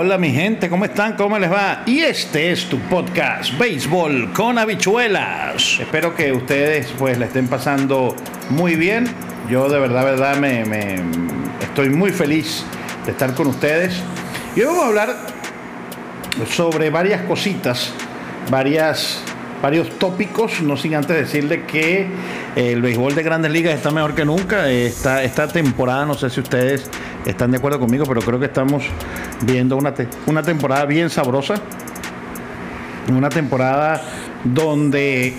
Hola mi gente, ¿cómo están? ¿Cómo les va? Y este es tu podcast, Béisbol con habichuelas. Espero que ustedes pues la estén pasando muy bien. Yo de verdad, verdad, me, estoy muy feliz de estar con ustedes. Y hoy vamos a hablar sobre varias cositas, varias, varios tópicos, no sin antes decirle que eh, el béisbol de grandes ligas está mejor que nunca. Esta, esta temporada, no sé si ustedes están de acuerdo conmigo, pero creo que estamos viendo una, una temporada bien sabrosa. Una temporada donde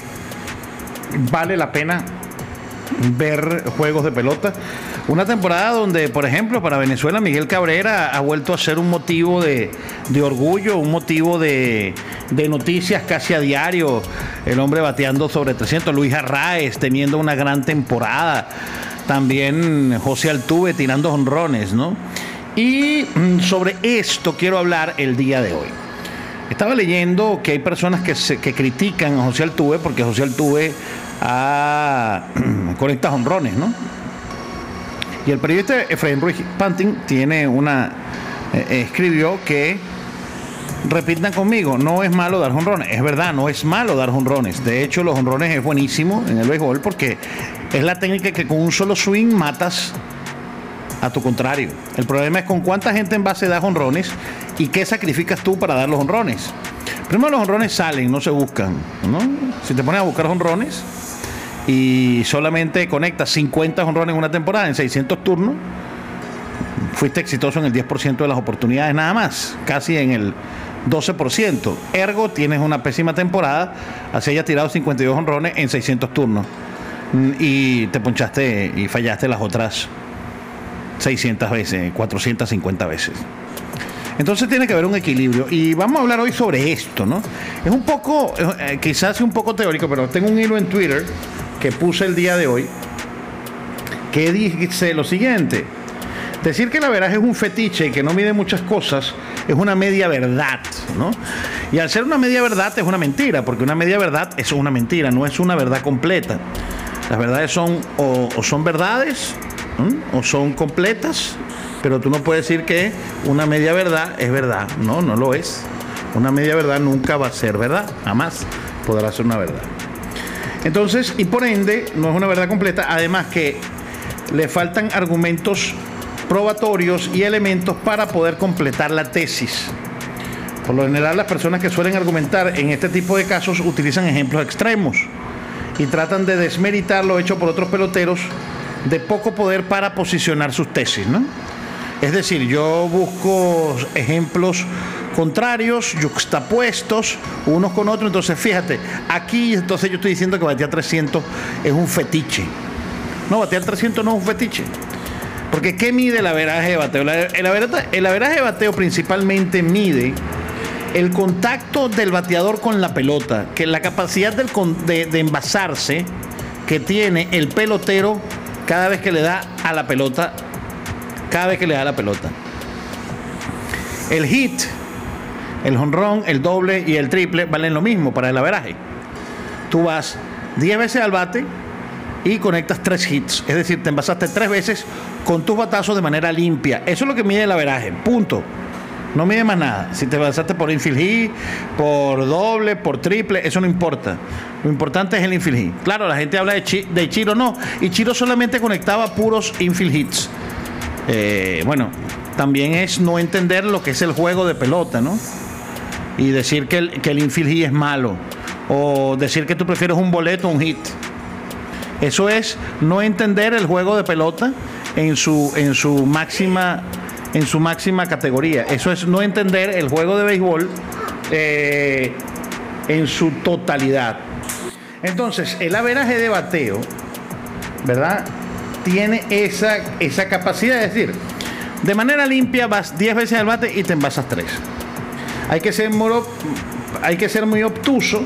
vale la pena ver juegos de pelota. Una temporada donde, por ejemplo, para Venezuela, Miguel Cabrera ha vuelto a ser un motivo de, de orgullo, un motivo de, de noticias casi a diario. El hombre bateando sobre 300, Luis Arraez teniendo una gran temporada. También José Altuve tirando honrones, ¿no? Y mm, sobre esto quiero hablar el día de hoy. Estaba leyendo que hay personas que, se, que critican a José Altuve porque José Altuve conecta honrones, ¿no? Y el periodista Efraín Ruiz Pantin tiene una eh, escribió que repitan conmigo, no es malo dar honrones. Es verdad, no es malo dar honrones. De hecho, los honrones es buenísimo en el béisbol porque es la técnica que con un solo swing matas a tu contrario. El problema es con cuánta gente en base da honrones y qué sacrificas tú para dar los honrones. Primero los honrones salen, no se buscan, ¿no? Si te pones a buscar honrones y solamente conectas 50 honrones en una temporada en 600 turnos, fuiste exitoso en el 10% de las oportunidades nada más, casi en el 12%. Ergo, tienes una pésima temporada, así hayas tirado 52 honrones en 600 turnos Mm, y te ponchaste y fallaste las otras 600 veces, 450 veces. Entonces tiene que haber un equilibrio. Y vamos a hablar hoy sobre esto, ¿no? Es un poco, eh, quizás un poco teórico, pero tengo un hilo en Twitter que puse el día de hoy que dice lo siguiente. Decir que el averaje es un fetiche y que no mide muchas cosas es una media verdad, ¿no? Y al ser una media verdad es una mentira, porque una media verdad es una mentira, no es una verdad completa. Las verdades son o, son verdades o son completas, pero tú no puedes decir que una media verdad es verdad. No, no lo es. Una media verdad nunca va a ser verdad, jamás podrá ser una verdad. Entonces, y por ende, no es una verdad completa, además que le faltan argumentos probatorios y elementos para poder completar la tesis. Por lo general, las personas que suelen argumentar en este tipo de casos utilizan ejemplos extremos y tratan de desmeritar lo hecho por otros peloteros de poco poder para posicionar sus tesis, ¿no? Es decir, yo busco ejemplos contrarios, yuxtapuestos, unos con otros. Entonces, fíjate, aquí entonces yo estoy diciendo que batear 300 es un fetiche. No, batear 300 no es un fetiche. Porque ¿qué mide el averaje de bateo? El averaje, de bateo principalmente mide el contacto del bateador con la pelota, que la capacidad del de envasarse que tiene el pelotero cada vez que le da a la pelota, cada vez que le da a la pelota. El hit, el jonrón, el doble y el triple valen lo mismo para el averaje. Tú vas 10 veces al bate y conectas tres hits. Es decir, te envasaste tres veces con tus batazos de manera limpia. Eso es lo que mide el averaje. Punto. No mide más nada. Si te envasaste por infield hit, por doble, por triple, eso no importa. Lo importante es el infield hit. Claro, la gente habla de, Chi- de Chiro, no. Y Chiro solamente conectaba puros infield hits. Eh, bueno, también es no entender lo que es el juego de pelota, ¿no? Y decir que el, que el infield es malo. O decir que tú prefieres un boleto o un hit. Eso es no entender el juego de pelota en su, en su máxima en su máxima categoría. Eso es no entender el juego de béisbol eh, en su totalidad. Entonces, el averaje de bateo, ¿verdad? tiene esa, esa capacidad. Es decir, de manera limpia vas 10 veces al bate y te envasas 3. Hay que ser hay que ser muy obtuso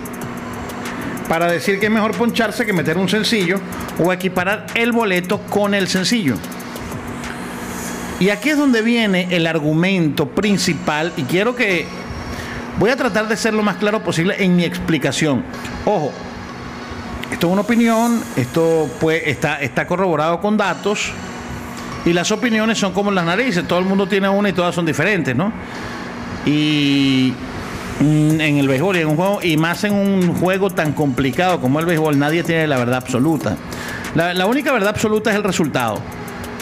para decir que es mejor poncharse que meter un sencillo o equiparar el boleto con el sencillo. Y aquí es donde viene el argumento principal y quiero que voy a tratar de ser lo más claro posible en mi explicación. Ojo, esto es una opinión, esto pues, está, está corroborado con datos y las opiniones son como las narices, todo el mundo tiene una y todas son diferentes, ¿no? Y en el béisbol y en un juego, y más en un juego tan complicado como el béisbol, nadie tiene la verdad absoluta. La, la única verdad absoluta es el resultado.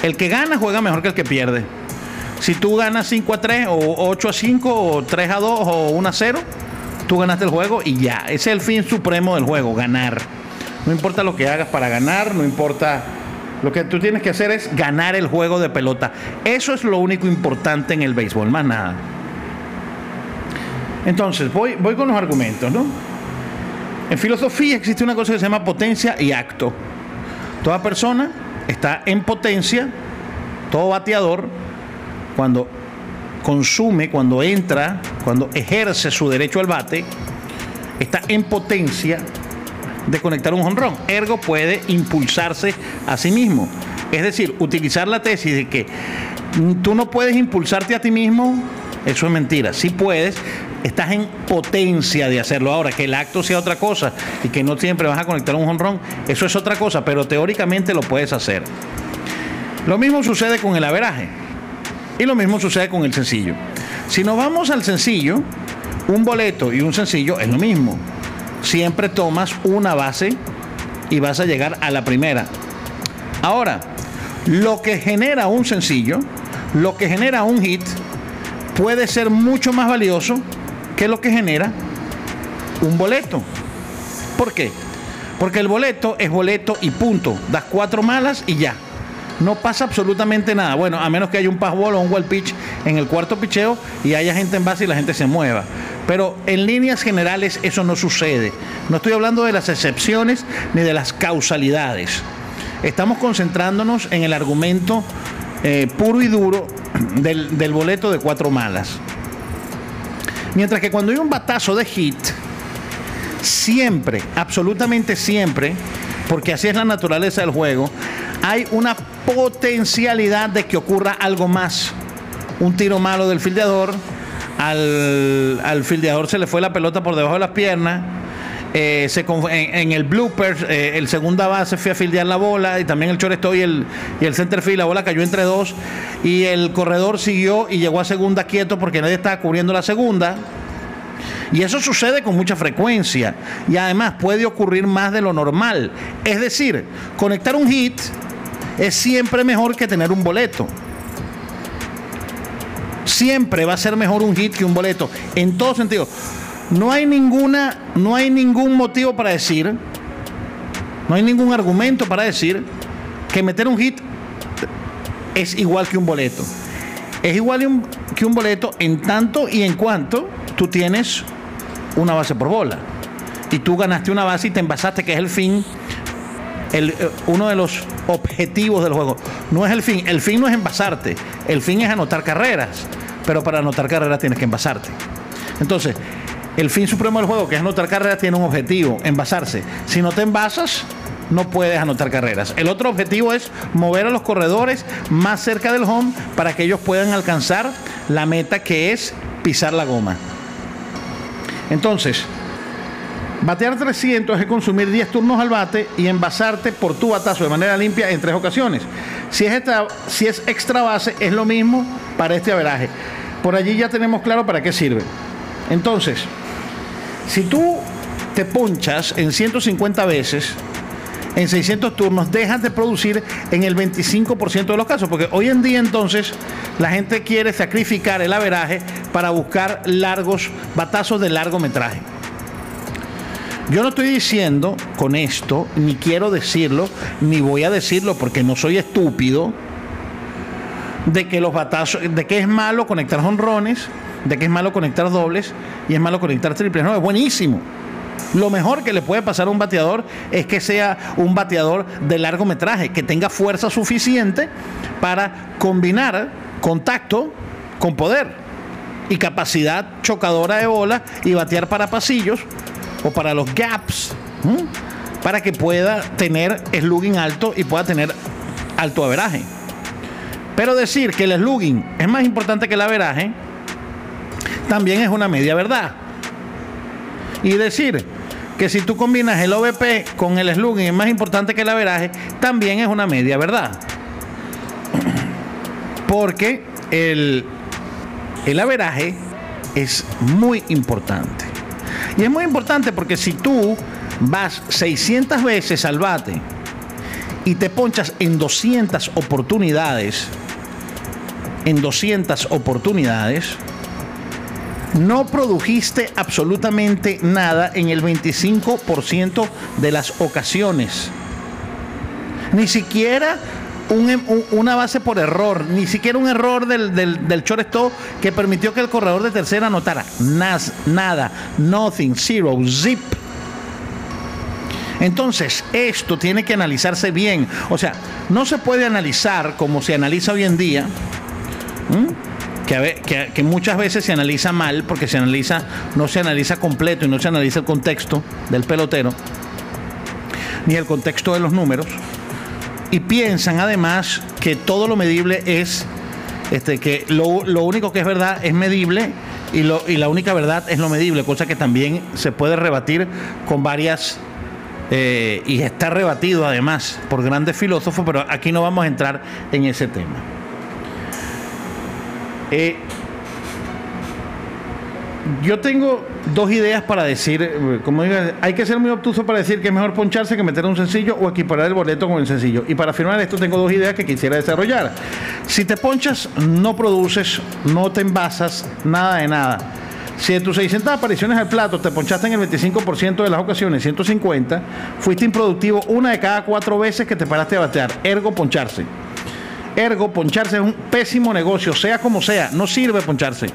El que gana juega mejor que el que pierde. Si tú ganas 5 a 3 o 8 a 5 o 3 a 2 o 1 a 0, tú ganaste el juego y ya. Ese es el fin supremo del juego, ganar. No importa lo que hagas para ganar, no importa... Lo que tú tienes que hacer es ganar el juego de pelota. Eso es lo único importante en el béisbol, más nada. Entonces, voy, voy con los argumentos, ¿no? En filosofía existe una cosa que se llama potencia y acto. Toda persona está en potencia, todo bateador, cuando consume, cuando entra, cuando ejerce su derecho al bate, está en potencia de conectar un jonrón. Ergo puede impulsarse a sí mismo. Es decir, utilizar la tesis de que tú no puedes impulsarte a ti mismo, eso es mentira. Sí puedes, estás en potencia de hacerlo. Ahora, que el acto sea otra cosa y que no siempre vas a conectar un jonrón, eso es otra cosa, pero teóricamente lo puedes hacer. Lo mismo sucede con el averaje y lo mismo sucede con el sencillo. Si nos vamos al sencillo, un boleto y un sencillo es lo mismo. Siempre tomas una base y vas a llegar a la primera. Ahora, lo que genera un sencillo, lo que genera un hit, puede ser mucho más valioso que lo que genera un boleto. ¿Por qué? Porque el boleto es boleto y punto. Das cuatro malas y ya. No pasa absolutamente nada. Bueno, a menos que haya un passball o un wall pitch en el cuarto picheo y haya gente en base y la gente se mueva. Pero en líneas generales eso no sucede. No estoy hablando de las excepciones ni de las causalidades. Estamos concentrándonos en el argumento eh, puro y duro del boleto de cuatro malas. Mientras que cuando hay un batazo de hit, siempre, absolutamente siempre, porque así es la naturaleza del juego, hay una potencialidad de que ocurra algo más. Un tiro malo del fildeador, al, al fildeador se le fue la pelota por debajo de las piernas, eh, en, el blooper, eh, el segunda base fue a fildear la bola y también el shortstop y el, y el center field, la bola cayó entre dos y el corredor siguió y llegó a segunda quieto porque nadie estaba cubriendo la segunda. Y eso sucede con mucha frecuencia y además puede ocurrir más de lo normal. Es decir, conectar un hit es siempre mejor que tener un boleto. Siempre va a ser mejor un hit que un boleto, en todo sentido. No hay ninguna, no hay ningún motivo para decir, no hay ningún argumento para decir que meter un hit es igual que un boleto. Es igual que un boleto en tanto y en cuanto tú tienes una base por bola. Y tú ganaste una base y te envasaste, que es el fin, el, uno de los objetivos del juego. No es el fin, el fin no es envasarte, el fin es anotar carreras. Pero para anotar carreras tienes que envasarte. Entonces, el fin supremo del juego, que es anotar carreras, tiene un objetivo, envasarse. Si no te envasas, no puedes anotar carreras. El otro objetivo es mover a los corredores más cerca del home para que ellos puedan alcanzar la meta que es pisar la goma. Entonces, batear 300 es consumir 10 turnos al bate y envasarte por tu batazo de manera limpia en tres ocasiones. Si es, extra, si es extra base, es lo mismo para este averaje. Por allí ya tenemos claro para qué sirve. Entonces, si tú te ponchas en 150 veces, en 600 turnos, dejas de producir en el 25% de los casos, porque hoy en día entonces la gente quiere sacrificar el averaje para buscar largos batazos de largometraje. Yo no estoy diciendo con esto, ni quiero decirlo, ni voy a decirlo porque no soy estúpido, de que los batazos, de que es malo conectar honrones, de que es malo conectar dobles y es malo conectar triples. No, es buenísimo. Lo mejor que le puede pasar a un bateador es que sea un bateador de largometraje, que tenga fuerza suficiente para combinar contacto con poder y capacidad chocadora de bola y batear para pasillos o para los gaps, para que pueda tener slugging alto y pueda tener alto averaje. Pero decir que el slugging es más importante que el averaje también es una media verdad. Y decir que si tú combinas el OVP con el slugging es más importante que el averaje, también es una media verdad. Porque el, el averaje es muy importante. Y es muy importante porque si tú vas 600 veces al bate y te ponchas en 200 oportunidades, en 200 oportunidades, no produjiste absolutamente nada en el 25% de las ocasiones. Ni siquiera una base por error, ni siquiera un error del, del, del que permitió que el corredor de tercera anotara. Nas, nada, nothing, zero, zip. Entonces, esto tiene que analizarse bien. O sea, no se puede analizar como se analiza hoy en día que, muchas veces se analiza mal porque se analiza, no se analiza completo y no se analiza el contexto del pelotero, ni el contexto de los números, y piensan además que todo lo medible es, este, que lo, único que es verdad es medible y, lo, y la única verdad es lo medible, cosa que también se puede rebatir con varias eh, y está rebatido además por grandes filósofos, pero aquí no vamos a entrar en ese tema. Eh, yo tengo dos ideas para decir, eh, como digo, hay que ser muy obtuso para decir que es mejor poncharse que meter un sencillo o equiparar el boleto con el sencillo. Y para afirmar esto tengo dos ideas que quisiera desarrollar. Si te ponchas, no produces, no te envasas, nada de nada. Si de tus 600 apariciones al plato te ponchaste en el 25% de las ocasiones, 150, fuiste improductivo una de cada cuatro veces que te paraste a batear. Ergo, poncharse. Ergo, poncharse es un pésimo negocio, sea como sea, no sirve poncharse.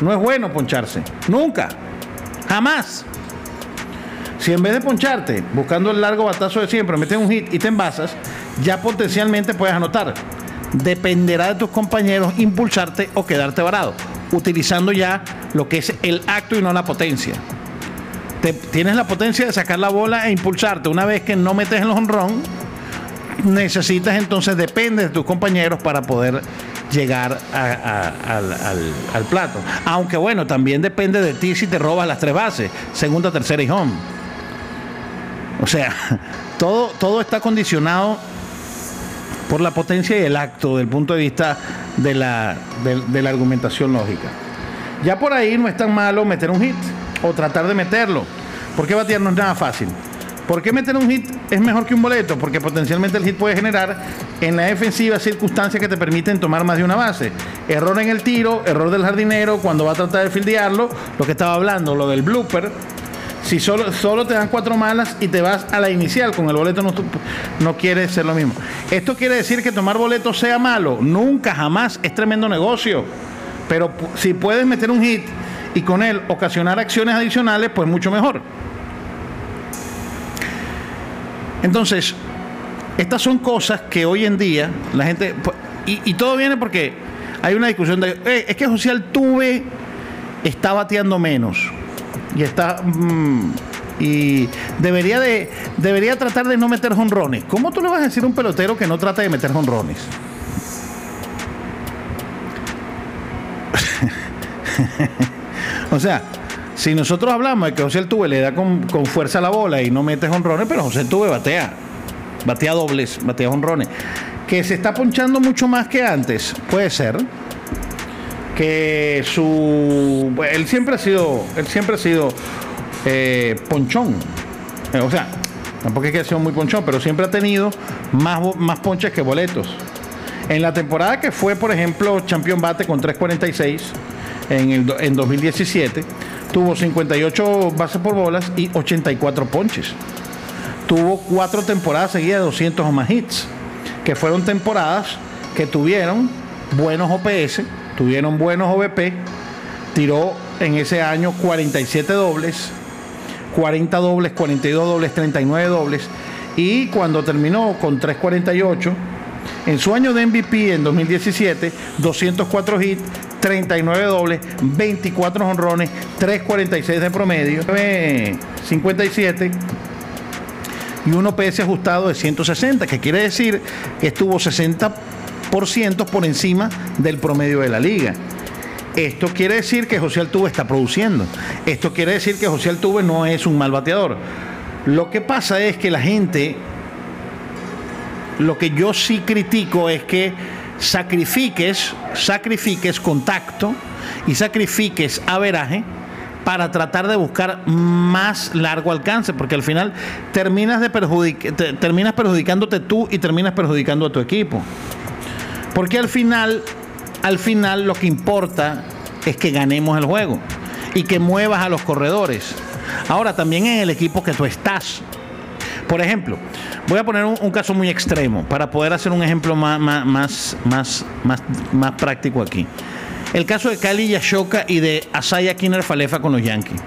No es bueno poncharse, nunca, jamás. Si en vez de poncharte, buscando el largo batazo de siempre, metes un hit y te envasas, ya potencialmente puedes anotar. Dependerá de tus compañeros impulsarte o quedarte varado, utilizando ya lo que es el acto y no la potencia. tienes la potencia de sacar la bola e impulsarte. Una vez que no metes los honrón, necesitas entonces, depende de tus compañeros para poder llegar al, plato. Aunque bueno, también depende de ti si te robas las tres bases, segunda, tercera y home. O sea, todo, todo está condicionado por la potencia y el acto del punto de vista de la, de la argumentación lógica. Ya por ahí no es tan malo meter un hit o tratar de meterlo, porque batear no es nada fácil. ¿Por qué meter un hit es mejor que un boleto? Porque potencialmente el hit puede generar en la defensiva circunstancias que te permiten tomar más de una base. Error en el tiro, error del jardinero cuando va a tratar de fildearlo, lo que estaba hablando, lo del blooper. Si solo, solo te dan cuatro malas y te vas a la inicial con el boleto, no, no quiere ser lo mismo. ¿Esto quiere decir que tomar boleto sea malo? Nunca, jamás. Es tremendo negocio. Pero si puedes meter un hit y con él ocasionar acciones adicionales, pues mucho mejor. Entonces, estas son cosas que hoy en día la gente... Y, todo viene porque hay una discusión de... Eh, es que José Altuve está bateando menos. Y está... Mm, y debería de debería tratar de no meter jonrones. ¿Cómo tú le vas a decir a un pelotero que no trata de meter jonrones? o sea, si nosotros hablamos de que José Altuve le da con, fuerza la bola y no mete honrones, pero José Altuve batea. Batea dobles, batea honrones. Que se está ponchando mucho más que antes, puede ser. Que su. Él siempre ha sido. Él siempre ha sido eh, ponchón. Eh, o sea, tampoco es que ha sido muy ponchón, pero siempre ha tenido más, más ponches que boletos. En la temporada que fue, por ejemplo, Champion Bate con 3.46 en, el, en 2017 Tuvo 58 bases por bolas y 84 ponches. Tuvo cuatro temporadas seguidas de 200 o más hits, que fueron temporadas que tuvieron buenos OPS, tuvieron buenos OVP, tiró en ese año 47 dobles, 40 dobles, 42 dobles, 39 dobles. Y cuando terminó con 348, en su año de MVP en 2017, 204 hits, 39 dobles, 24 honrones, 3.46 de promedio, 57 y un OPS ajustado de 160, que quiere decir que estuvo 60% por encima del promedio de la liga. Esto quiere decir que José Altuve está produciendo. Esto quiere decir que José Altuve no es un mal bateador. Lo que pasa es que la gente, lo que yo sí critico es que sacrifiques, sacrifiques contacto y sacrifiques averaje para tratar de buscar más largo alcance, porque al final terminas, de terminas perjudicándote tú y terminas perjudicando a tu equipo. Porque al final, al final lo que importa es que ganemos el juego y que muevas a los corredores. Ahora, también en el equipo que tú estás. Por ejemplo, voy a poner un, caso muy extremo para poder hacer un ejemplo más, más, más, más, más práctico aquí. El caso de Kali Yashoka y de Asaya Kinner Falefa con los Yankees.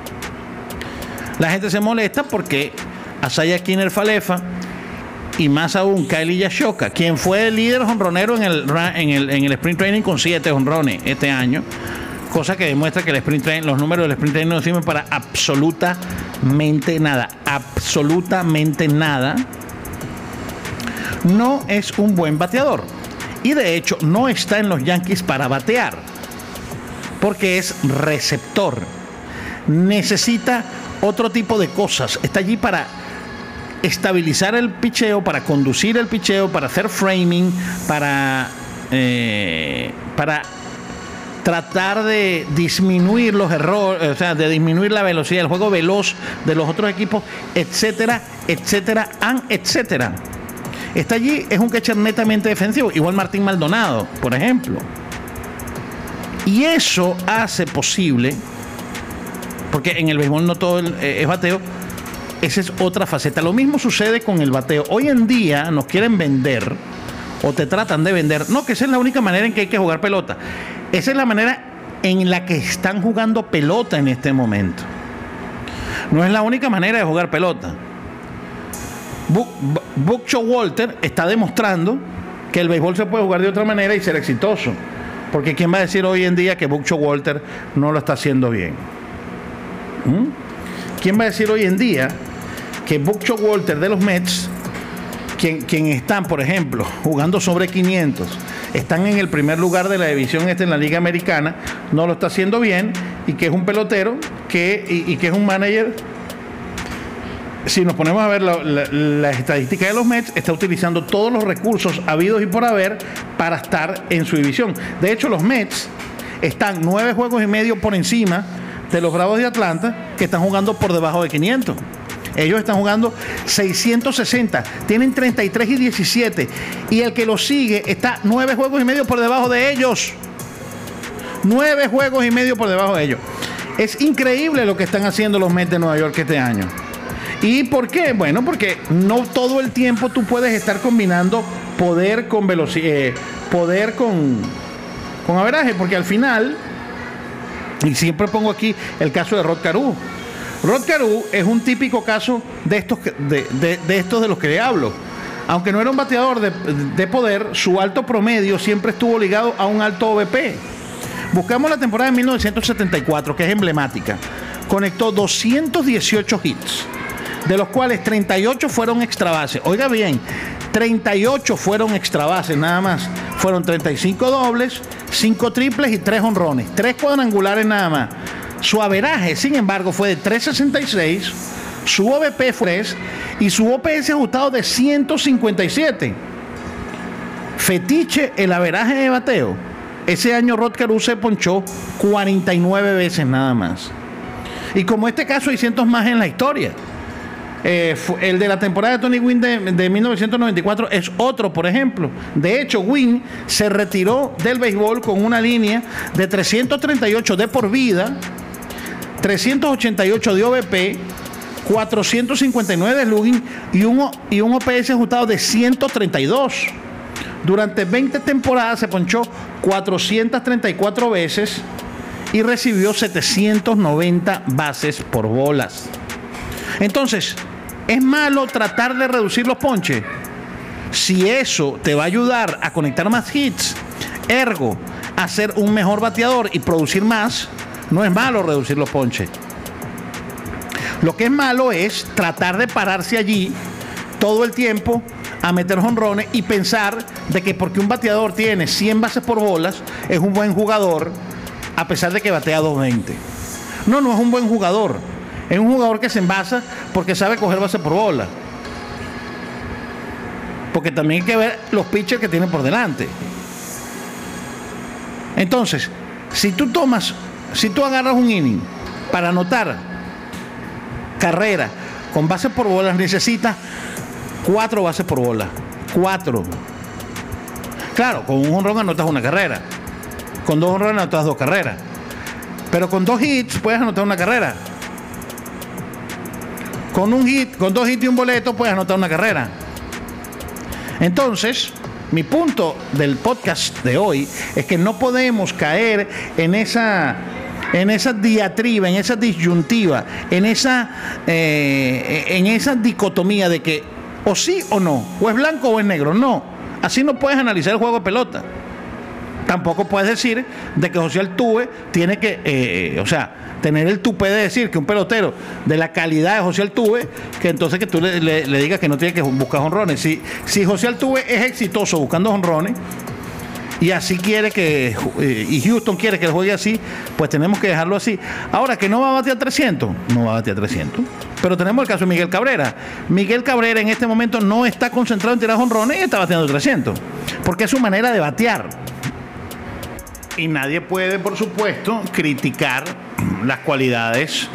La gente se molesta porque Asaya Kinner Falefa y más aún Kylie Yashoka, quien fue el líder honronero en el, en el, en el sprint training con siete honrones este año, cosa que demuestra que el sprint training, los números del sprint training no sirven para absolutamente nada, absolutamente nada, no es un buen bateador. Y de hecho no está en los Yankees para batear porque es receptor. Necesita otro tipo de cosas. Está allí para estabilizar el picheo, para conducir el picheo, para hacer framing, para, eh, para tratar de disminuir los errores, o sea, de disminuir la velocidad, el juego veloz de los otros equipos, etcétera, etcétera, etcétera. Está allí, es un catcher netamente defensivo, igual Martín Maldonado, por ejemplo. Y eso hace posible, porque en el béisbol no todo eh, es bateo, esa es otra faceta. Lo mismo sucede con el bateo. Hoy en día nos quieren vender o te tratan de vender. No, que esa es la única manera en que hay que jugar pelota. Esa es la manera en la que están jugando pelota en este momento. No es la única manera de jugar pelota. Buck Walter está demostrando que el béisbol se puede jugar de otra manera y ser exitoso. Porque ¿quién va a decir hoy en día que Bucho Walter no lo está haciendo bien? ¿Mm? ¿Quién va a decir hoy en día que Bucho Walter de los Mets, quien, quien, están, por ejemplo, jugando sobre 500, están en el primer lugar de la división este en la Liga Americana, no lo está haciendo bien y que es un pelotero que, y que es un manager si nos ponemos a ver la, estadística de los Mets, está utilizando todos los recursos habidos y por haber para estar en su división. De hecho, los Mets están nueve juegos y medio por encima de los Bravos de Atlanta, que están jugando por debajo de 500. Ellos están jugando 660, tienen 33 y 17. Y el que los sigue está nueve juegos y medio por debajo de ellos. Nueve juegos y medio por debajo de ellos. Es increíble lo que están haciendo los Mets de Nueva York este año. ¿Y por qué? Bueno, porque no todo el tiempo tú puedes estar combinando poder con velocidad, eh, poder con, con averaje, porque al final, y siempre pongo aquí el caso de Rod Caru. Rod Caru es un típico caso de estos de, estos de los que le hablo. Aunque no era un bateador de, de poder, su alto promedio siempre estuvo ligado a un alto OVP. Buscamos la temporada de 1974, que es emblemática. Conectó 218 hits de los cuales 38 fueron extra bases. Oiga bien, 38 fueron extra bases nada más. Fueron 35 dobles, 5 triples y 3 honrones. 3 cuadrangulares nada más. Su averaje, sin embargo, fue de 366. Su OVP fue 3 y su OPS ajustado de 157. Fetiche el averaje de bateo. Ese año Rod se ponchó 49 veces nada más. Y como este caso hay cientos más en la historia. Eh, el de la temporada de Tony Wynn de, 1994 es otro, por ejemplo. De hecho, Wynn se retiró del béisbol con una línea de 338 de por vida, 388 de OVP, 459 de Lugin y un, y un OPS ajustado de 132. Durante 20 temporadas se ponchó 434 veces y recibió 790 bases por bolas. Entonces, ¿es malo tratar de reducir los ponches? Si eso te va a ayudar a conectar más hits, ergo, a ser un mejor bateador y producir más, no es malo reducir los ponches. Lo que es malo es tratar de pararse allí todo el tiempo a meter jonrones y pensar de que porque un bateador tiene 100 bases por bolas es un buen jugador a pesar de que batea 220. No, no es un buen jugador. Es un jugador que se envasa porque sabe coger base por bola. Porque también hay que ver los pitchers que tiene por delante. Entonces, si tú tomas, si tú agarras un inning para anotar carrera con bases por bolas, necesitas cuatro bases por bola. Cuatro. Claro, con un honrón anotas una carrera. Con dos honrones anotas dos carreras. Pero con dos hits puedes anotar una carrera. Con un hit, con dos hits y un boleto puedes anotar una carrera. Entonces, mi punto del podcast de hoy es que no podemos caer en esa en esa diatriba, en esa disyuntiva, en esa, eh, en esa dicotomía de que o sí o no, o es blanco o es negro. No, así no puedes analizar el juego de pelota. Tampoco puedes decir de que José Altuve tiene que, eh, o sea, tener el tupe de decir que un pelotero de la calidad de José Altuve, que entonces que tú le, digas que no tiene que buscar honrones. Si, si José Altuve es exitoso buscando honrones, y así quiere que, eh, y Houston quiere que él juegue así, pues tenemos que dejarlo así. Ahora, que no va a batear 300, no va a batear 300. Pero tenemos el caso de Miguel Cabrera. Miguel Cabrera en este momento no está concentrado en tirar honrones y está bateando 300, porque es su manera de batear. Y nadie puede, por supuesto, criticar las cualidades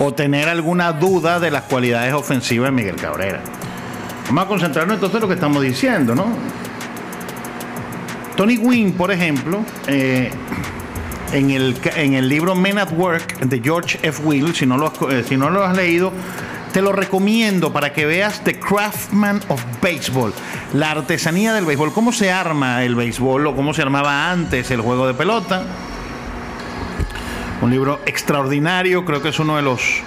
o tener alguna duda de las cualidades ofensivas de Miguel Cabrera. Vamos a concentrarnos entonces en lo que estamos diciendo, ¿no? Tony Wynn, por ejemplo, eh, en, el, en el libro Men at Work de George F. Will, si no, lo eh, si no lo has leído, te lo recomiendo para que veas The Craftsman of Baseball, la artesanía del béisbol, cómo se arma el béisbol o cómo se armaba antes el juego de pelota. Un libro extraordinario, creo que es uno de los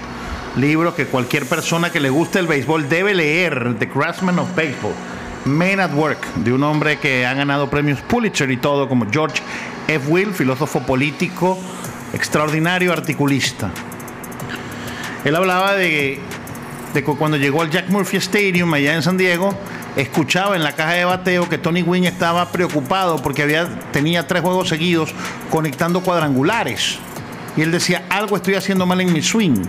libros que cualquier persona que le guste el béisbol debe leer, The Craftsman of Baseball. Men at Work, de un hombre que ha ganado premios Pulitzer y todo, como George F. Will, filósofo político, extraordinario articulista. Él hablaba de, que cuando llegó al Jack Murphy Stadium allá en San Diego, escuchaba en la caja de bateo que Tony Wynn estaba preocupado porque había, tenía tres juegos seguidos conectando cuadrangulares. Y él decía, algo estoy haciendo mal en mi swing.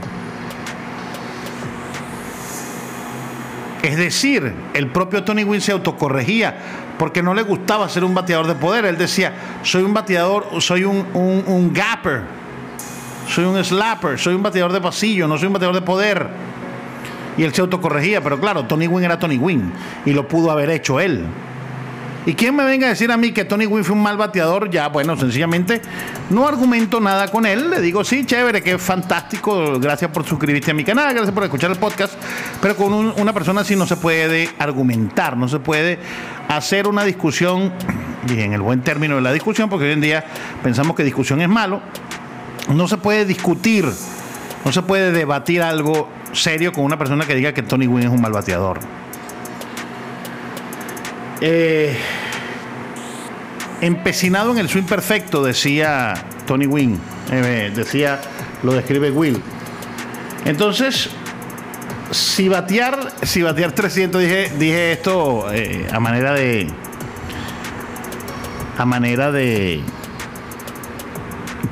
Es decir, el propio Tony Wynn se autocorregía porque no le gustaba ser un bateador de poder. Él decía, soy un bateador, soy un, gapper, soy un slapper, soy un bateador de pasillo, no soy un bateador de poder. Y él se autocorregía, pero claro, Tony Wynn era Tony Wynn y lo pudo haber hecho él. Y quien me venga a decir a mí que Tony Wynn fue un mal bateador, ya, bueno, sencillamente no argumento nada con él. Le digo, sí, chévere, que es fantástico. Gracias por suscribirte a mi canal, gracias por escuchar el podcast. Pero con una persona así no se puede argumentar, no se puede hacer una discusión, y en el buen término de la discusión, porque hoy en día pensamos que discusión es malo. No se puede discutir, no se puede debatir algo serio con una persona que diga que Tony Wynn es un mal bateador. Eh, empecinado en el swing perfecto, decía Tony Wynn. Eh, decía, lo describe Will. Entonces, si batear, si batear 300, dije, dije esto eh, a manera de. A manera de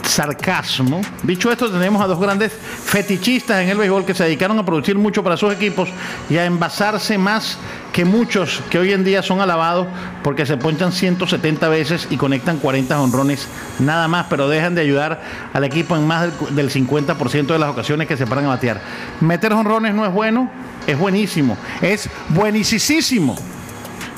sarcasmo. Dicho esto, tenemos a dos grandes fetichistas en el béisbol que se dedicaron a producir mucho para sus equipos y a envasarse más que muchos que hoy en día son alabados porque se ponchan 170 veces y conectan 40 honrones nada más, pero dejan de ayudar al equipo en más del 50% de las ocasiones que se paran a batear. Meter honrones no es bueno, es buenísimo, es buenísimo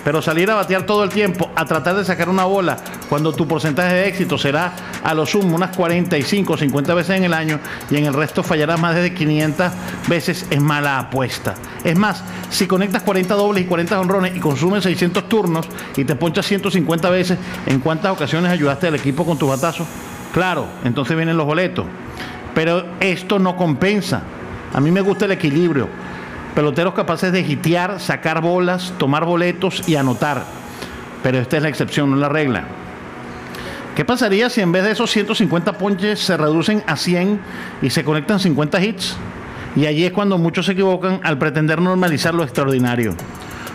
pero salir a batear todo el tiempo, a tratar de sacar una bola, cuando tu porcentaje de éxito será a lo sumo unas 45 o 50 veces en el año y en el resto fallarás más de 500 veces, es mala apuesta. Es más, si conectas 40 dobles y 40 honrones y consumes 600 turnos y te ponchas 150 veces, ¿en cuántas ocasiones ayudaste al equipo con tu batazo? Claro, entonces vienen los boletos. Pero esto no compensa A mí me gusta el equilibrio. Peloteros capaces de hitear, sacar bolas, tomar boletos y anotar. Pero esta es la excepción, no la regla. ¿Qué pasaría si en vez de esos 150 ponches se reducen a 100 y se conectan 50 hits? Y allí es cuando muchos se equivocan al pretender normalizar lo extraordinario.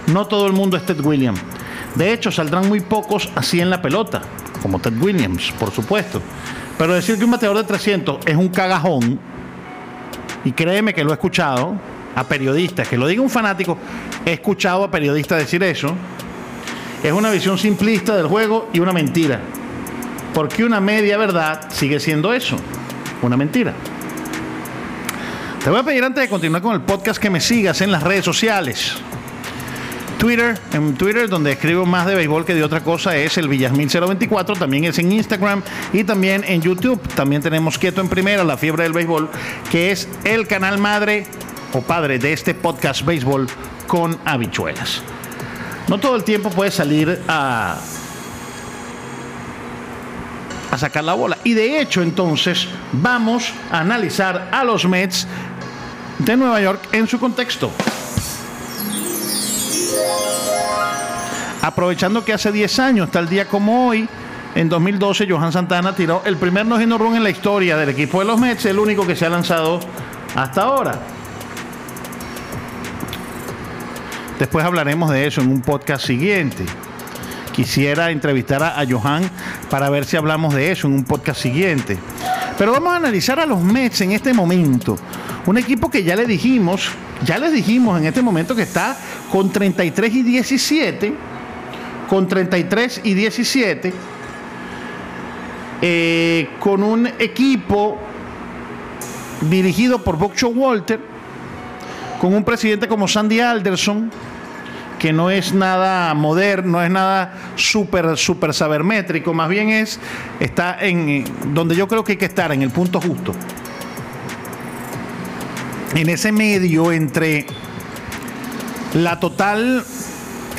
No todo el mundo es Ted Williams. De hecho, saldrán muy pocos así en la pelota, como Ted Williams, por supuesto. Pero decir que un bateador de 300 es un cagajón, y créeme que lo he escuchado a periodistas, que lo diga un fanático, he escuchado a periodistas decir eso, es una visión simplista del juego y una mentira. Porque una media verdad sigue siendo eso, una mentira. Te voy a pedir antes de continuar con el podcast que me sigas en las redes sociales. Twitter, en Twitter donde escribo más de béisbol que de otra cosa es el Villasmil024, también es en Instagram y también en YouTube. También tenemos Quieto en Primera, la fiebre del béisbol, que es el canal madre o padre de este podcast béisbol con habichuelas. No todo el tiempo puede salir a a sacar la bola. Y de hecho, entonces, vamos a analizar a los Mets de Nueva York en su contexto. Aprovechando que hace 10 años, tal día como hoy, en 2012, Johan Santana tiró el primer no run en la historia del equipo de los Mets, el único que se ha lanzado hasta ahora. Después hablaremos de eso en un podcast siguiente. Quisiera entrevistar a, Johan para ver si hablamos de eso en un podcast siguiente. Pero vamos a analizar a los Mets en este momento. Un equipo que ya le dijimos, ya les dijimos en este momento que está con 33 y 17 con 33 y 17, eh, con un equipo dirigido por Boxo Walter, con un presidente como Sandy Alderson, que no es nada moderno, no es nada súper, súper sabermétrico, más bien es, está en donde yo creo que hay que estar, en el punto justo. En ese medio entre la total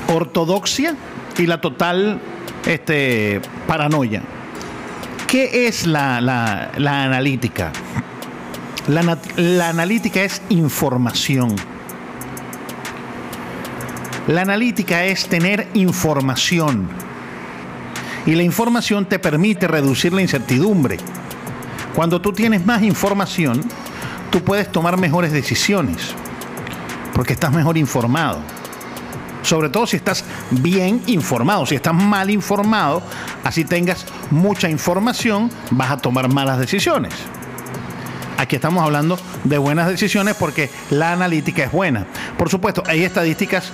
ortodoxia, y la total este, paranoia. ¿Qué es la, analítica? La, la analítica es información. La analítica es tener información. Y la información te permite reducir la incertidumbre. Cuando tú tienes más información, tú puedes tomar mejores decisiones. Porque estás mejor informado sobre todo si estás bien informado. Si estás mal informado, así tengas mucha información, vas a tomar malas decisiones. Aquí estamos hablando de buenas decisiones porque la analítica es buena. Por supuesto, hay estadísticas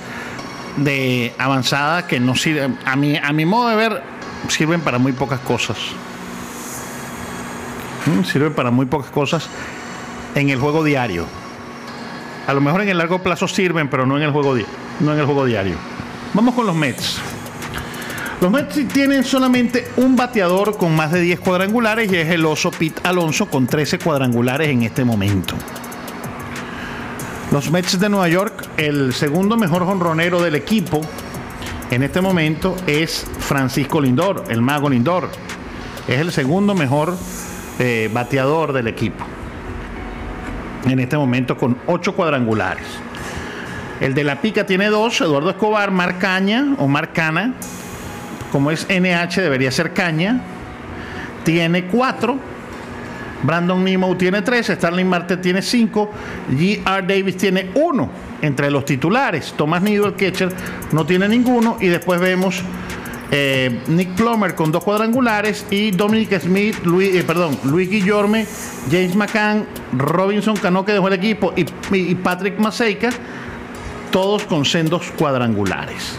de avanzadas que no sirven, a mi, a mi modo de ver, sirven para muy pocas cosas. Mm, sirven para muy pocas cosas en el juego diario. A lo mejor en el largo plazo sirven, pero no en el juego diario no en el juego diario. Vamos con los Mets. Los Mets tienen solamente un bateador con más de 10 cuadrangulares y es el oso Pete Alonso con 13 cuadrangulares en este momento. Los Mets de Nueva York, el segundo mejor jonronero del equipo en este momento es Francisco Lindor, el mago Lindor. Es el segundo mejor eh, bateador del equipo. En este momento con 8 cuadrangulares. El de la pica tiene dos, Eduardo Escobar, Marcaña o Marcana, como es NH debería ser Caña, tiene cuatro. Brandon Nemo tiene tres, Starling Marte tiene cinco, G.R. Davis tiene uno entre los titulares. Thomas Nido, el catcher, no tiene ninguno. Y después vemos eh, Nick Plummer con dos cuadrangulares y Dominic Smith, Luis, eh, perdón, Luis Guillorme, James McCann, Robinson Cano que dejó el equipo y, y Patrick Maseika todos con sendos cuadrangulares.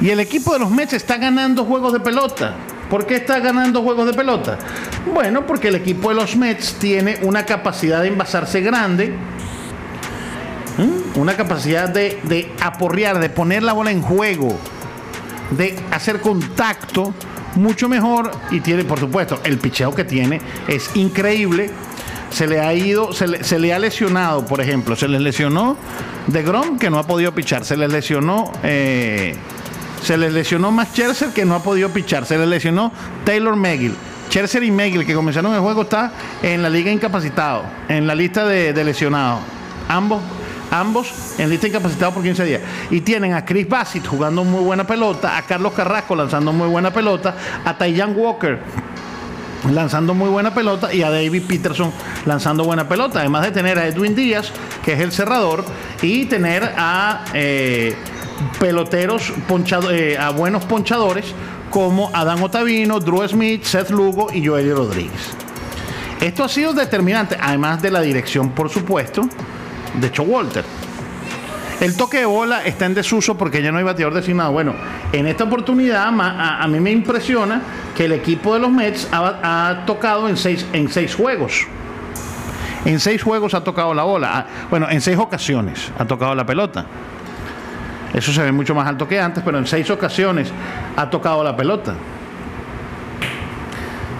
Y el equipo de los Mets está ganando juegos de pelota. ¿Por qué está ganando juegos de pelota? Bueno, porque el equipo de los Mets tiene una capacidad de envasarse grande, una capacidad de, aporrear, de poner la bola en juego, de hacer contacto mucho mejor y tiene, por supuesto, el picheo que tiene es increíble se le ha ido, se le, ha lesionado, por ejemplo, se les lesionó de Grom que no ha podido pichar, se les lesionó, eh, se les lesionó Max Scherzer que no ha podido pichar, se les lesionó Taylor McGill Scherzer y Megill, que comenzaron el juego, está en la liga incapacitado, en la lista de, lesionados. Ambos ambos en lista incapacitado por 15 días. Y tienen a Chris Bassett jugando muy buena pelota, a Carlos Carrasco lanzando muy buena pelota, a Taiyan Walker lanzando muy buena pelota y a David Peterson lanzando buena pelota. Además de tener a Edwin Díaz, que es el cerrador, y tener a eh, peloteros eh, a buenos ponchadores como Adán Otavino, Drew Smith, Seth Lugo y Joel Rodríguez. Esto ha sido determinante, además de la dirección, por supuesto, de Walter. El toque de bola está en desuso porque ya no hay bateador designado. Bueno, en esta oportunidad a, mí me impresiona que el equipo de los Mets ha, tocado en seis, en seis juegos. En seis juegos ha tocado la bola. Ah, bueno, en seis ocasiones ha tocado la pelota. Eso se ve mucho más alto que antes, pero en seis ocasiones ha tocado la pelota.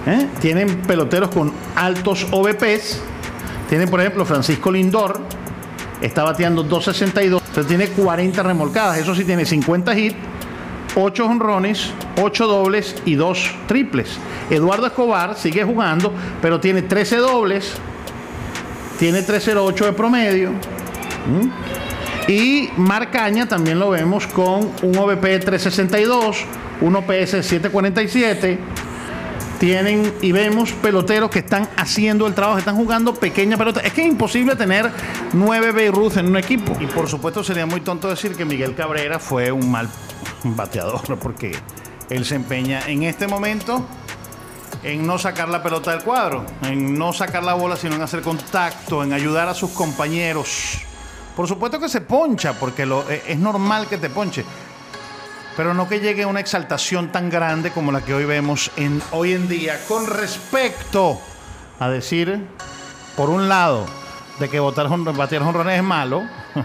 ¿Eh? Tienen peloteros con altos OVPs. Tienen, por ejemplo, Francisco Lindor, está bateando 262, pero tiene 40 remolcadas. Eso sí, tiene 50 hits, 8 honrones, 8 dobles y 2 triples. Eduardo Escobar sigue jugando, pero tiene 13 dobles, tiene 308 de promedio. Y Marcaña también lo vemos con un OVP 362, un OPS 747 tienen y vemos peloteros que están haciendo el trabajo, están jugando pequeña pelota. Es que es imposible tener nueve Beirut en un equipo. Y por supuesto sería muy tonto decir que Miguel Cabrera fue un mal bateador, porque él se empeña en este momento en no sacar la pelota del cuadro, en no sacar la bola, sino en hacer contacto, en ayudar a sus compañeros. Por supuesto que se poncha, porque lo, e, es normal que te ponche pero no que llegue a una exaltación tan grande como la que hoy vemos hoy en día con respecto a decir, por un lado, de que votar, batear jonrones es malo,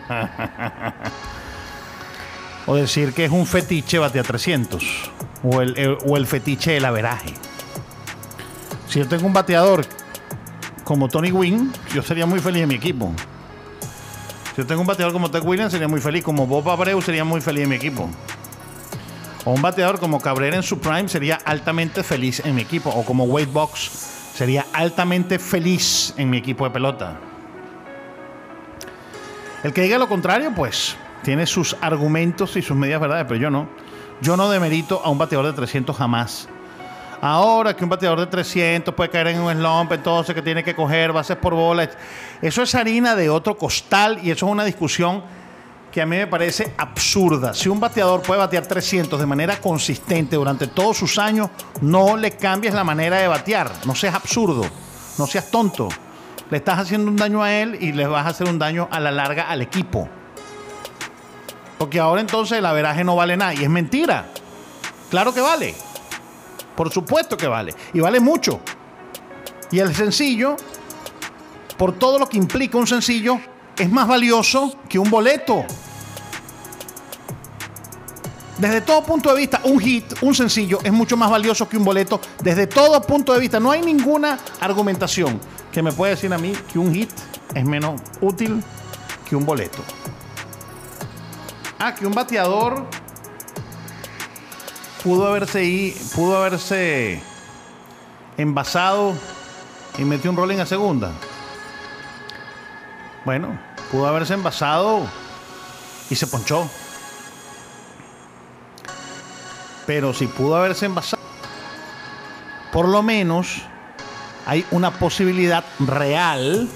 o decir que es un fetiche batear 300, o el, o el fetiche del averaje. Si yo tengo un bateador como Tony Wynn, yo sería muy feliz en mi equipo. Si yo tengo un bateador como Ted Williams, sería muy feliz. Como Bob Abreu, sería muy feliz en mi equipo. O un bateador como Cabrera en su prime sería altamente feliz en mi equipo. O como Wade Box sería altamente feliz en mi equipo de pelota. El que diga lo contrario, pues tiene sus argumentos y sus medias verdades, pero yo no. Yo no demerito a un bateador de 300 jamás. Ahora que un bateador de 300 puede caer en un slump, entonces que tiene que coger bases por bola. Eso es harina de otro costal y eso es una discusión que a mí me parece absurda. Si un bateador puede batear 300 de manera consistente durante todos sus años, no le cambies la manera de batear. No seas absurdo, no seas tonto. Le estás haciendo un daño a él y le vas a hacer un daño a la larga al equipo. Porque ahora entonces el averaje no vale nada. Y es mentira. Claro que vale. Por supuesto que vale. Y vale mucho. Y el sencillo, por todo lo que implica un sencillo, es más valioso que un boleto. Desde todo punto de vista, un hit, un sencillo, es mucho más valioso que un boleto. Desde todo punto de vista, no hay ninguna argumentación que me pueda decir a mí que un hit es menos útil que un boleto. Ah, que un bateador pudo haberse, pudo haberse envasado y metió un rolling a segunda. Bueno, pudo haberse envasado y se ponchó. Pero si pudo haberse envasado, por lo menos hay una posibilidad real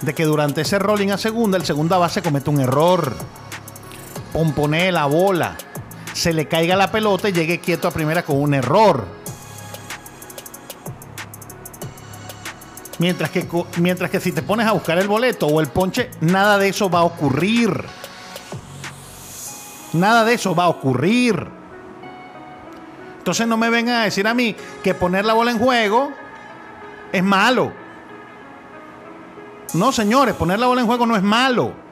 de que durante ese rolling a segunda, el segunda base cometa un error. Pompone la bola, se le caiga la pelota y llegue quieto a primera con un error. Mientras que, mientras que si te pones a buscar el boleto o el ponche, nada de eso va a ocurrir. Nada de eso va a ocurrir. Entonces no me vengan a decir a mí que poner la bola en juego es malo. No, señores, poner la bola en juego no es malo.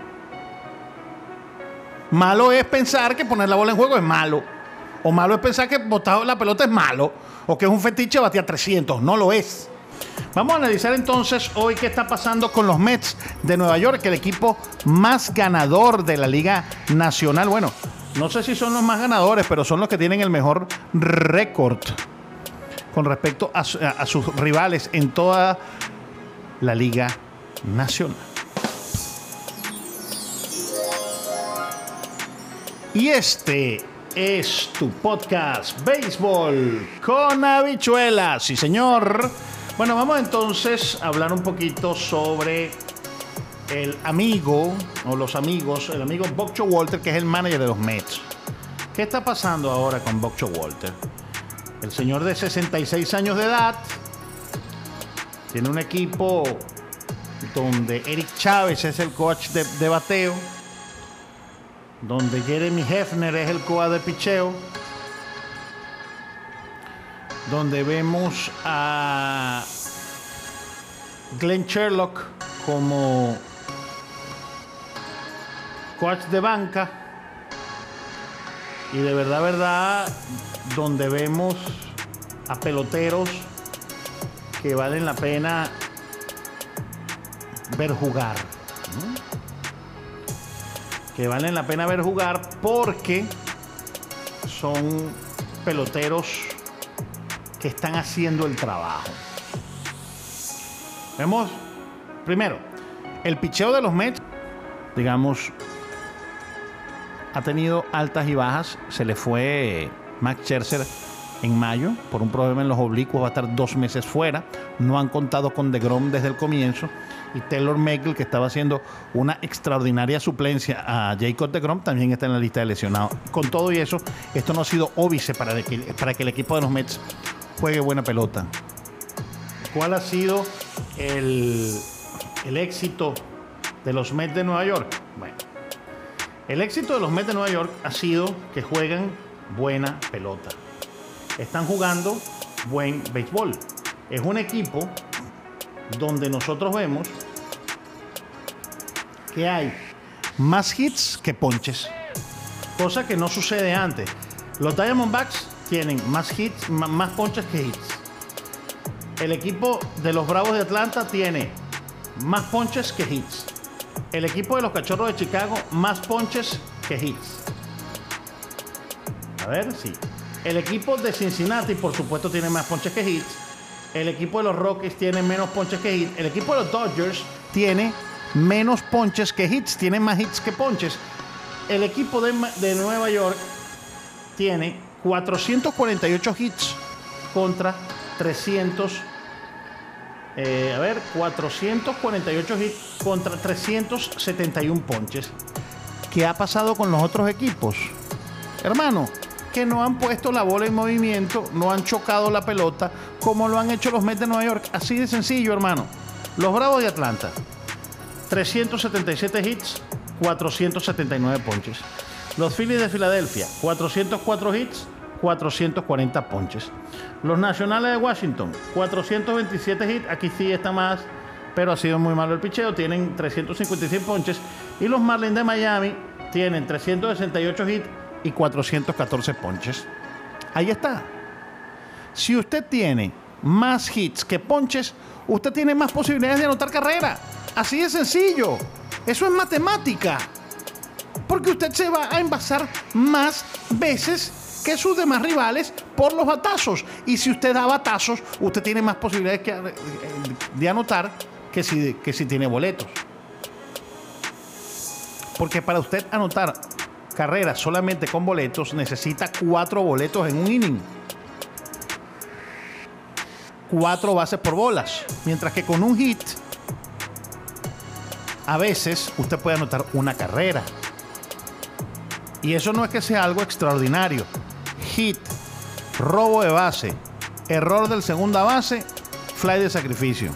Malo es pensar que poner la bola en juego es malo. O malo es pensar que botar la pelota es malo. O que es un fetiche batear 300. No lo es. Vamos a analizar entonces hoy qué está pasando con los Mets de Nueva York, el equipo más ganador de la Liga Nacional. Bueno, no sé si son los más ganadores, pero son los que tienen el mejor récord con respecto a, a sus rivales en toda la Liga Nacional. Y este es tu podcast Béisbol con habichuelas. Sí, señor. Bueno, vamos entonces a hablar un poquito sobre el amigo o los amigos, el amigo Bocho Walter, que es el manager de los Mets. ¿Qué está pasando ahora con Bocho Walter? El señor de 66 años de edad tiene un equipo donde Eric Chávez es el coach de, de bateo donde Jeremy Hefner es el coa de picheo, donde vemos a Glenn Sherlock como coach de banca. Y de verdad, verdad, donde vemos a peloteros que valen la pena ver jugar que valen la pena ver jugar porque son peloteros que están haciendo el trabajo. Vemos, primero, el picheo de los Mets, digamos, ha tenido altas y bajas. Se le fue Max Scherzer en mayo por un problema en los oblicuos, va a estar dos meses fuera. No han contado con DeGrom desde el comienzo y Taylor Meckle, que estaba haciendo una extraordinaria suplencia a Jacob de Grom, también está en la lista de lesionados. Con todo y eso, esto no ha sido óbice para, que, para que el equipo de los Mets juegue buena pelota. ¿Cuál ha sido el, el éxito de los Mets de Nueva York? Bueno, el éxito de los Mets de Nueva York ha sido que juegan buena pelota. Están jugando buen béisbol. Es un equipo donde nosotros vemos que hay más hits que ponches. Cosa que no sucede antes. Los Diamondbacks tienen más hits, más ponches que hits. El equipo de los Bravos de Atlanta tiene más ponches que hits. El equipo de los Cachorros de Chicago más ponches que hits. A ver, sí. El equipo de Cincinnati, por supuesto, tiene más ponches que hits. El equipo de los Rockies tiene menos ponches que hits. El equipo de los Dodgers tiene menos ponches que hits, tiene más hits que ponches. El equipo de, Nueva York tiene 448 hits contra 300. Eh, a ver, 448 hits contra 371 ponches. ¿Qué ha pasado con los otros equipos? Hermano, que no han puesto la bola en movimiento, no han chocado la pelota como lo han hecho los Mets de Nueva York. Así de sencillo, hermano. Los Bravos de Atlanta 377 hits, 479 ponches. Los Phillies de Filadelfia, 404 hits, 440 ponches. Los Nacionales de Washington, 427 hits, aquí sí está más, pero ha sido muy malo el picheo, tienen 356 ponches. Y los Marlins de Miami tienen 368 hits y 414 ponches. Ahí está. Si usted tiene más hits que ponches, usted tiene más posibilidades de anotar carrera. Así de sencillo. Eso es matemática. Porque usted se va a envasar más veces que sus demás rivales por los batazos. Y si usted da batazos, usted tiene más posibilidades de anotar que si, que si tiene boletos. Porque para usted anotar carreras solamente con boletos necesita cuatro boletos en un inning. Cuatro bases por bolas. Mientras que con un hit a veces usted puede anotar una carrera. Y eso no es que sea algo extraordinario. Hit, robo de base, error del segunda base, fly de sacrificio.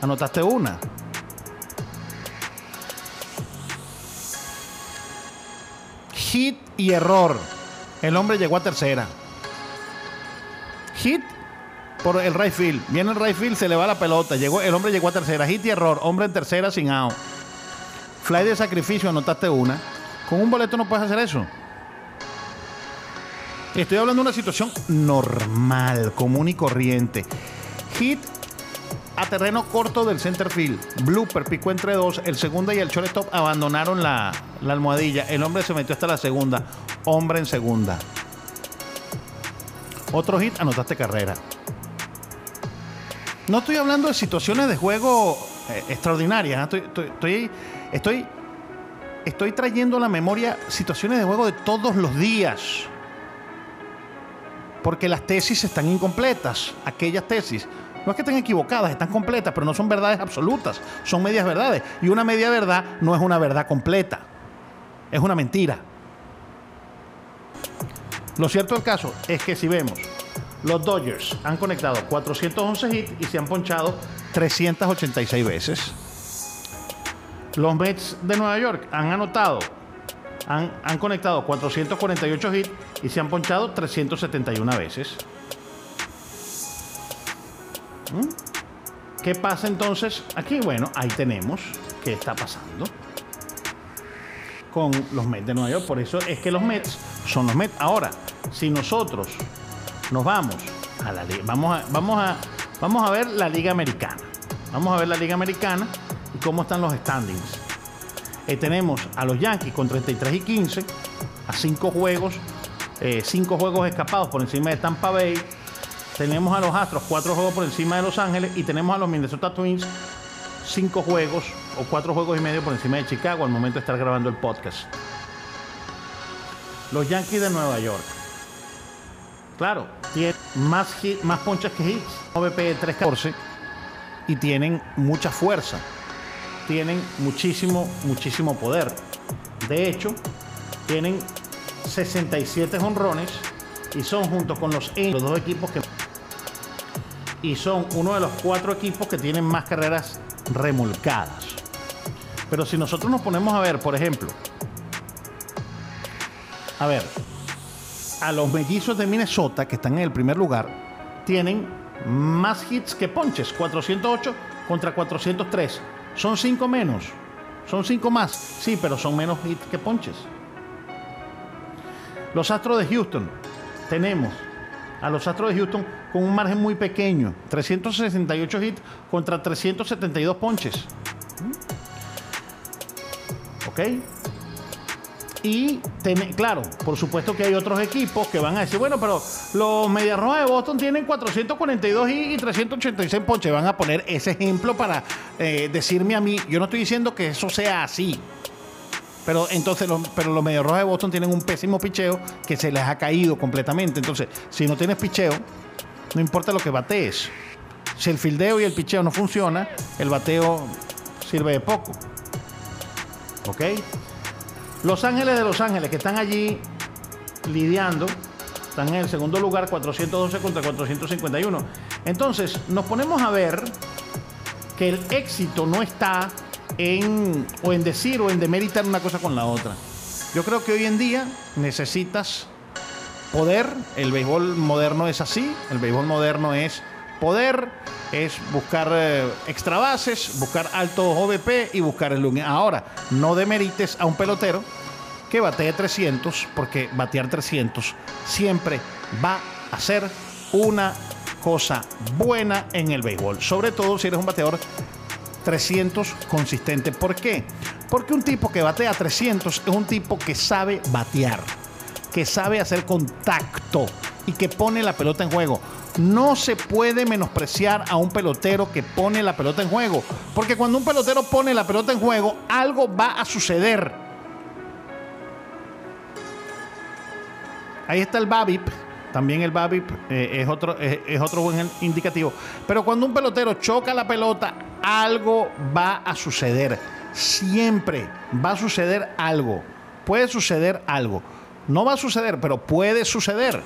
Anotaste una. Hit y error. El hombre llegó a tercera. Hit por el right field. Viene el right field, se le va la pelota. Llegó, el hombre llegó a tercera. Hit y error. Hombre en tercera sin out. Fly de sacrificio, anotaste una. Con un boleto no puedes hacer eso. Estoy hablando de una situación normal, común y corriente. Hit a terreno corto del center field. Blooper picó entre dos. El segundo y el shortstop abandonaron la almohadilla. El hombre se metió hasta la segunda. Hombre en segunda. Otro hit, anotaste carrera. No estoy hablando de situaciones de juego eh, extraordinarias. ¿eh? Estoy, estoy, estoy, estoy, estoy trayendo a la memoria situaciones de juego de todos los días. Porque las tesis están incompletas. Aquellas tesis. No es que estén equivocadas, están completas, pero no son verdades absolutas. Son medias verdades. Y una media verdad no es una verdad completa. Es una mentira. Lo cierto del caso es que si vemos los Dodgers han conectado 411 hits y se han ponchado 386 veces. Los Mets de Nueva York han anotado, han, han conectado 448 hits y se han ponchado 371 veces. ¿Mm? ¿Qué pasa entonces aquí? Bueno, ahí tenemos qué está pasando con los Mets de Nueva York. Por eso es que los Mets son los Mets. Ahora, si nosotros nos vamos a la liga. Vamos a, vamos a, vamos a ver la Liga Americana. Vamos a ver la Liga Americana y cómo están los standings. Eh, tenemos a los Yankees con 33 y 15, a 5 juegos, 5 eh, juegos escapados por encima de Tampa Bay. Tenemos a los Astros 4 juegos por encima de Los Ángeles y tenemos a los Minnesota Twins 5 juegos o 4 juegos y medio por encima de Chicago al momento de estar grabando el podcast. Los Yankees de Nueva York. Claro, tienen más, más ponchas que hits. OVP 314 y tienen mucha fuerza. Tienen muchísimo, muchísimo poder. De hecho, tienen 67 honrones y son junto con los, los dos equipos que y son uno de los cuatro equipos que tienen más carreras remolcadas. Pero si nosotros nos ponemos a ver, por ejemplo, a ver, a los mellizos de Minnesota, que están en el primer lugar, tienen más hits que ponches, 408 contra 403. Son 5 menos, son 5 más, sí, pero son menos hits que ponches. Los Astros de Houston, tenemos a los Astros de Houston con un margen muy pequeño, 368 hits contra 372 ponches. ¿Ok? Y claro, por supuesto que hay otros equipos que van a decir, bueno, pero los Medias Rojas de Boston tienen 442 y 386 ponches. Van a poner ese ejemplo para eh, decirme a mí, yo no estoy diciendo que eso sea así. Pero entonces, los, pero los Medias de Boston tienen un pésimo picheo que se les ha caído completamente. Entonces, si no tienes picheo, no importa lo que batees. Si el fildeo y el picheo no funciona, el bateo sirve de poco. ¿Ok? Los Ángeles de Los Ángeles, que están allí lidiando, están en el segundo lugar, 412 contra 451. Entonces, nos ponemos a ver que el éxito no está en o en decir o en demeritar una cosa con la otra. Yo creo que hoy en día necesitas poder, el béisbol moderno es así, el béisbol moderno es poder, es buscar eh, extra bases, buscar altos OVP y buscar el lunes. Ahora, no demerites a un pelotero que batee 300, porque batear 300 siempre va a ser una cosa buena en el béisbol, sobre todo si eres un bateador 300 consistente. ¿Por qué? Porque un tipo que batea 300 es un tipo que sabe batear, que sabe hacer contacto y que pone la pelota en juego. No se puede menospreciar a un pelotero que pone la pelota en juego. Porque cuando un pelotero pone la pelota en juego, algo va a suceder. Ahí está el Babip. También el Babip eh, es, otro, es otro buen indicativo. Pero cuando un pelotero choca la pelota, algo va a suceder. Siempre va a suceder algo. Puede suceder algo. No va a suceder, pero puede suceder.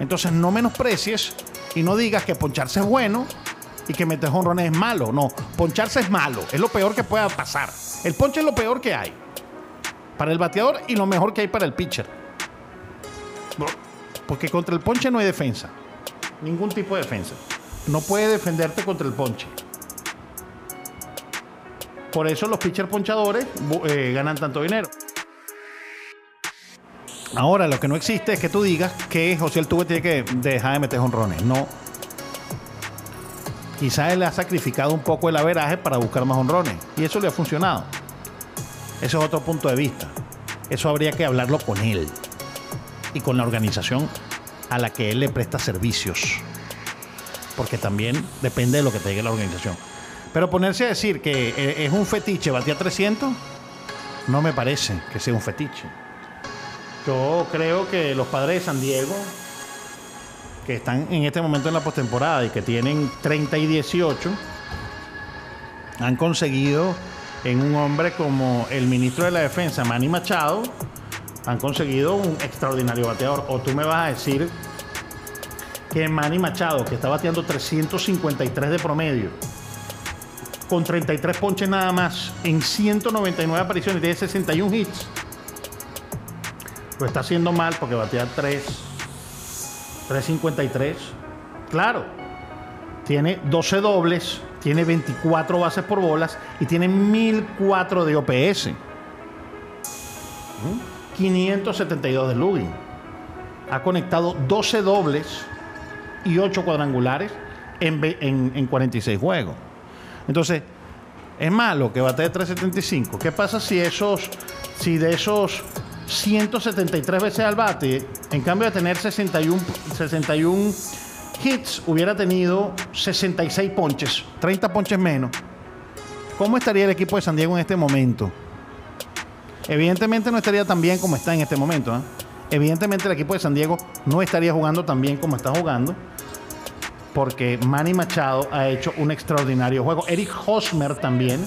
Entonces no menosprecies y no digas que poncharse es bueno y que meter jonrones es malo. No, poncharse es malo. Es lo peor que pueda pasar. El ponche es lo peor que hay para el bateador y lo mejor que hay para el pitcher. Porque contra el ponche no hay defensa. Ningún tipo de defensa. No puede defenderte contra el ponche. Por eso los pitchers ponchadores eh, ganan tanto dinero. Ahora, lo que no existe es que tú digas que José Altuve tiene que dejar de meter honrones. No. Quizás él ha sacrificado un poco el averaje para buscar más honrones. Y eso le ha funcionado. Eso es otro punto de vista. Eso habría que hablarlo con él. Y con la organización a la que él le presta servicios. porque también depende de lo que te diga la organización. Pero ponerse a decir que eh, es un fetiche batear 300, no me parece que sea un fetiche. Yo creo que los padres de San Diego, que están en este momento en la postemporada y que tienen 30 y 18, han conseguido en un hombre como el ministro de la Defensa, Manny Machado, han conseguido un extraordinario bateador. O tú me vas a decir que Manny Machado, que está bateando 353 de promedio, con 33 ponches nada más, en 199 apariciones, tiene 61 hits, lo está haciendo mal porque batea 3, 353. Claro, tiene 12 dobles, tiene 24 bases por bolas y tiene 1004 de OPS. 572 de Lugin. Ha conectado 12 dobles y 8 cuadrangulares en, 46 juegos. Entonces, es malo que bate de 375. ¿Qué pasa si esos, si de esos 173 veces al bate, en cambio de tener 61, 61 hits, hubiera tenido 66 ponches, 30 ponches menos? ¿Cómo estaría el equipo de San Diego en este momento? Evidentemente no estaría tan bien como está en este momento. ¿eh? Evidentemente el equipo de San Diego no estaría jugando tan bien como está jugando. Porque Manny Machado ha hecho un extraordinario juego. Eric Hosmer también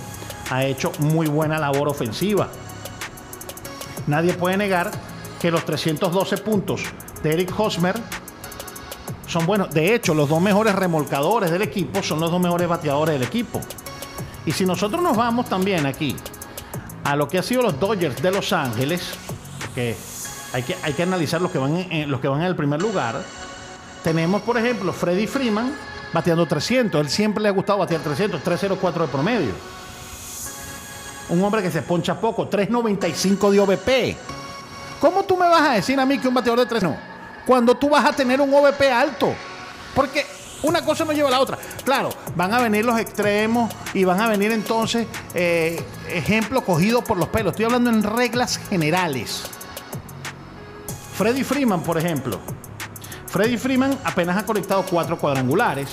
ha hecho muy buena labor ofensiva. Nadie puede negar que los 312 puntos de Eric Hosmer son buenos. De hecho, los dos mejores remolcadores del equipo son los dos mejores bateadores del equipo. Y si nosotros nos vamos también aquí a lo que ha sido los Dodgers de Los Ángeles, que hay que, hay que analizar los que, van en, los que van en el primer lugar, tenemos, por ejemplo, Freddy Freeman bateando 300. Él siempre le ha gustado batear 300, 304 de promedio. Un hombre que se poncha poco, 395 de OVP. ¿Cómo tú me vas a decir a mí que un bateador de 3 no? Cuando tú vas a tener un OVP alto. Porque una cosa no lleva a la otra. Claro, van a venir los extremos y van a venir entonces eh, ejemplos cogidos por los pelos. Estoy hablando en reglas generales. Freddy Freeman, por ejemplo. Freddy Freeman apenas ha conectado cuatro cuadrangulares.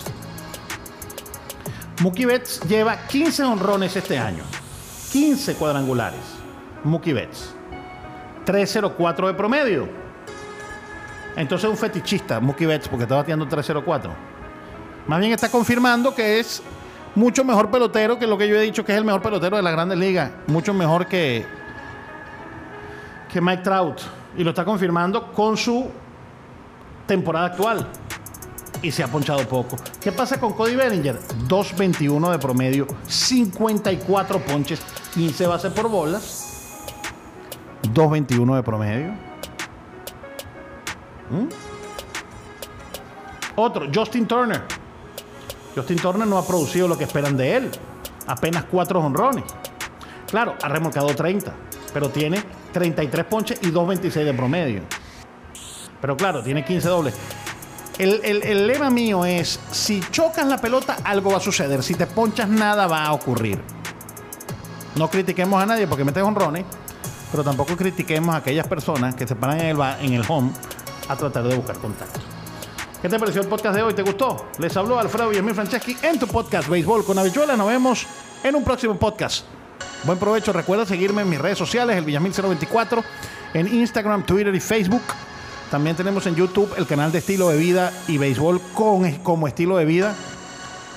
Mookie Betts lleva 15 honrones este año. 15 cuadrangulares. Mookie Betts. 304 de promedio. Entonces un fetichista, Mookie Betts, porque está bateando 304. Más bien está confirmando que es mucho mejor pelotero que lo que yo he dicho que es el mejor pelotero de la grandes ligas. Mucho mejor que, que Mike Trout. Y lo está confirmando con su temporada actual. Y se ha ponchado poco. ¿Qué pasa con Cody Bellinger? 2.21 de promedio, 54 ponches, 15 bases por bolas. 2.21 de promedio. ¿Mm? Otro, Justin Turner. Justin Turner no ha producido lo que esperan de él. Apenas cuatro honrones. Claro, ha remolcado 30, pero tiene 33 ponches y 2.26 de promedio. Pero claro, tiene 15 dobles. El, el, lema mío es, si chocas la pelota, algo va a suceder. Si te ponchas, nada va a ocurrir. No critiquemos a nadie porque mete honrones, pero tampoco critiquemos a aquellas personas que se paran en el, en el home a tratar de buscar contacto. ¿Qué te pareció el podcast de hoy? ¿Te gustó? Les habló Alfredo Villamil Franceschi en tu podcast Béisbol con Habichuela. Nos vemos en un próximo podcast. Buen provecho. Recuerda seguirme en mis redes sociales, el Villamil 024, en Instagram, Twitter y Facebook. También tenemos en YouTube el canal de estilo de vida y béisbol con, como estilo de vida,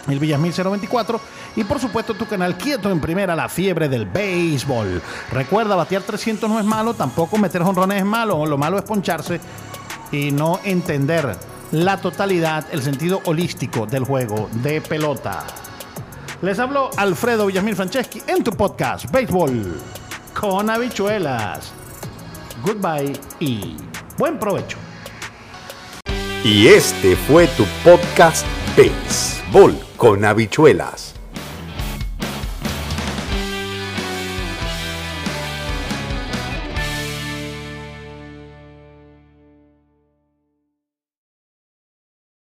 el Villamil 024. Y por supuesto tu canal Quieto en Primera, la fiebre del béisbol. Recuerda, batear 300 no es malo, tampoco meter jonrones es malo. Lo malo es poncharse y no entender la totalidad, el sentido holístico del juego de pelota. Les hablo Alfredo Villamil Franceschi en tu podcast Béisbol con habichuelas. Goodbye y buen provecho. Y este fue tu podcast Béisbol con habichuelas.